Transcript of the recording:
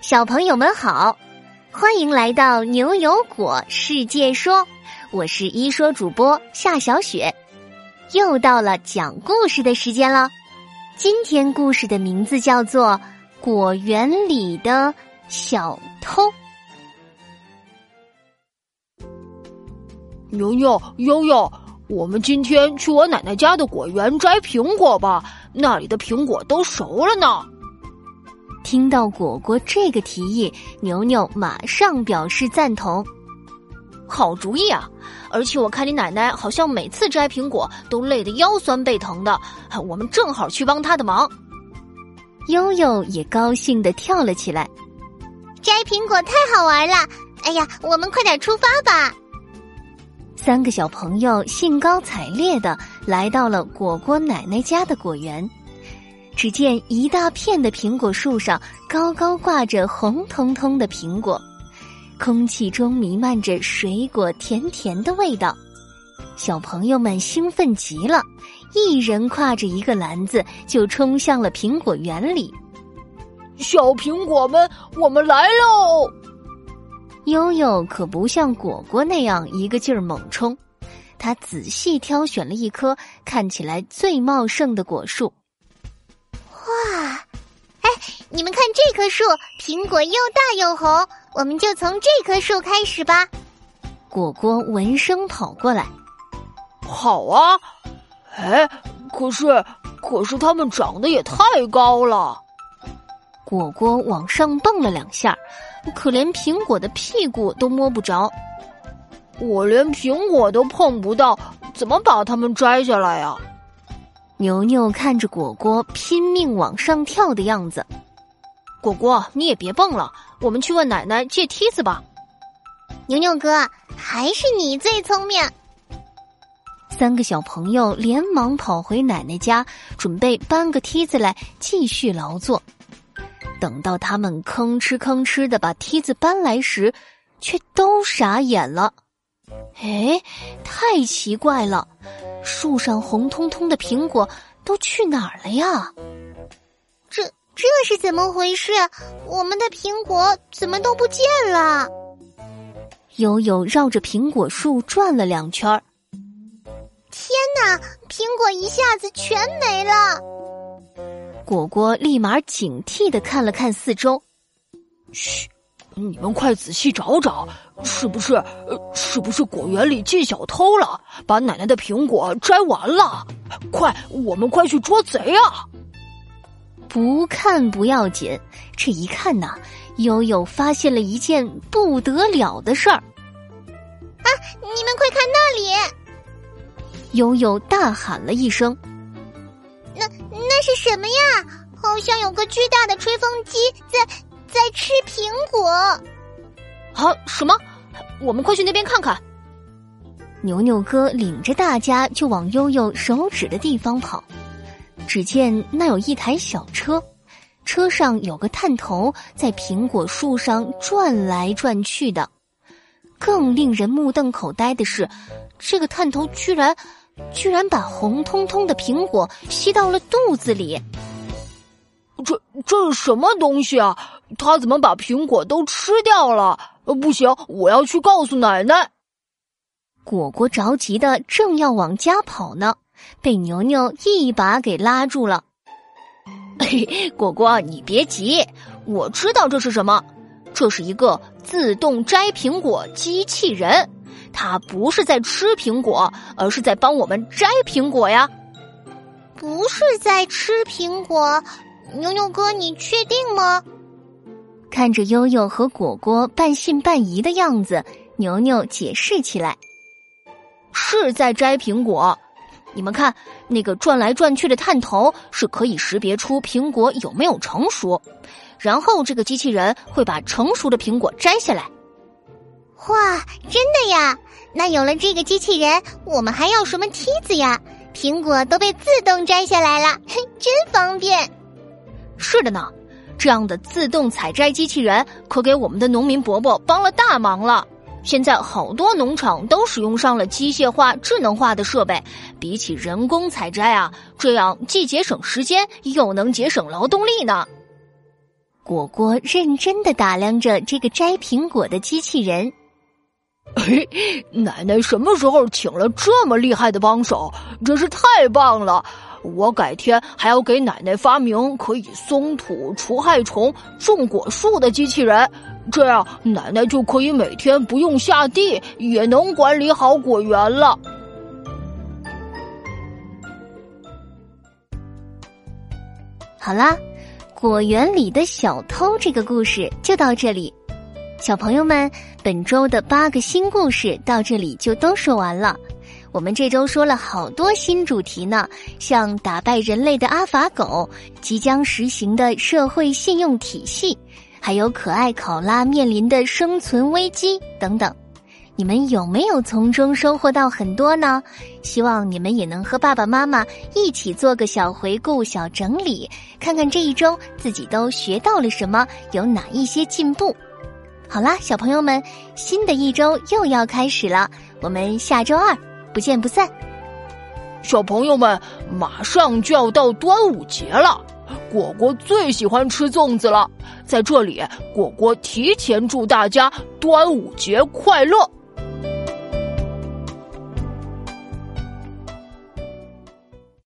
小朋友们好，欢迎来到牛油果世界说，我是一说主播夏小雪，又到了讲故事的时间了。今天故事的名字叫做《果园里的小偷》。牛牛、悠悠，我们今天去我奶奶家的果园摘苹果吧，那里的苹果都熟了呢。听到果果这个提议，牛牛马上表示赞同。好主意啊！而且我看你奶奶好像每次摘苹果都累得腰酸背疼的，我们正好去帮她的忙。悠悠也高兴的跳了起来。摘苹果太好玩了！哎呀，我们快点出发吧！三个小朋友兴高采烈的来到了果果奶奶家的果园。只见一大片的苹果树上高高挂着红彤彤的苹果，空气中弥漫着水果甜甜的味道。小朋友们兴奋极了，一人挎着一个篮子就冲向了苹果园里。小苹果们，我们来喽！悠悠可不像果果那样一个劲儿猛冲，他仔细挑选了一棵看起来最茂盛的果树。你们看这棵树，苹果又大又红，我们就从这棵树开始吧。果果闻声跑过来，好啊。哎，可是，可是它们长得也太高了。果果往上蹦了两下，可连苹果的屁股都摸不着。我连苹果都碰不到，怎么把它们摘下来呀？牛牛看着果果拼命往上跳的样子，果果你也别蹦了，我们去问奶奶借梯子吧。牛牛哥，还是你最聪明。三个小朋友连忙跑回奶奶家，准备搬个梯子来继续劳作。等到他们吭哧吭哧的把梯子搬来时，却都傻眼了。哎，太奇怪了！树上红彤彤的苹果都去哪儿了呀？这这是怎么回事？我们的苹果怎么都不见了？悠悠绕着苹果树转了两圈儿。天哪！苹果一下子全没了。果果立马警惕的看了看四周。嘘，你们快仔细找找。是不是？是不是果园里进小偷了，把奶奶的苹果摘完了？快，我们快去捉贼啊！不看不要紧，这一看呐，悠悠发现了一件不得了的事儿。啊！你们快看那里！悠悠大喊了一声：“那那是什么呀？好像有个巨大的吹风机在在吃苹果。”啊！什么？我们快去那边看看。牛牛哥领着大家就往悠悠手指的地方跑。只见那有一台小车，车上有个探头在苹果树上转来转去的。更令人目瞪口呆的是，这个探头居然居然把红彤彤的苹果吸到了肚子里。这这是什么东西啊？他怎么把苹果都吃掉了？不行，我要去告诉奶奶。果果着急的正要往家跑呢，被牛牛一把给拉住了。果果，你别急，我知道这是什么，这是一个自动摘苹果机器人，它不是在吃苹果，而是在帮我们摘苹果呀。不是在吃苹果，牛牛哥，你确定吗？看着悠悠和果果半信半疑的样子，牛牛解释起来：“是在摘苹果。你们看，那个转来转去的探头是可以识别出苹果有没有成熟，然后这个机器人会把成熟的苹果摘下来。”哇，真的呀！那有了这个机器人，我们还要什么梯子呀？苹果都被自动摘下来了，真方便。是的呢。这样的自动采摘机器人可给我们的农民伯伯帮了大忙了。现在好多农场都使用上了机械化、智能化的设备，比起人工采摘啊，这样既节省时间又能节省劳动力呢。果果认真的打量着这个摘苹果的机器人。嘿，奶奶什么时候请了这么厉害的帮手？真是太棒了！我改天还要给奶奶发明可以松土、除害虫、种果树的机器人，这样奶奶就可以每天不用下地，也能管理好果园了。好啦，果园里的小偷这个故事就到这里。小朋友们，本周的八个新故事到这里就都说完了。我们这周说了好多新主题呢，像打败人类的阿法狗、即将实行的社会信用体系，还有可爱考拉面临的生存危机等等。你们有没有从中收获到很多呢？希望你们也能和爸爸妈妈一起做个小回顾、小整理，看看这一周自己都学到了什么，有哪一些进步。好啦，小朋友们，新的一周又要开始了，我们下周二不见不散。小朋友们，马上就要到端午节了，果果最喜欢吃粽子了。在这里，果果提前祝大家端午节快乐。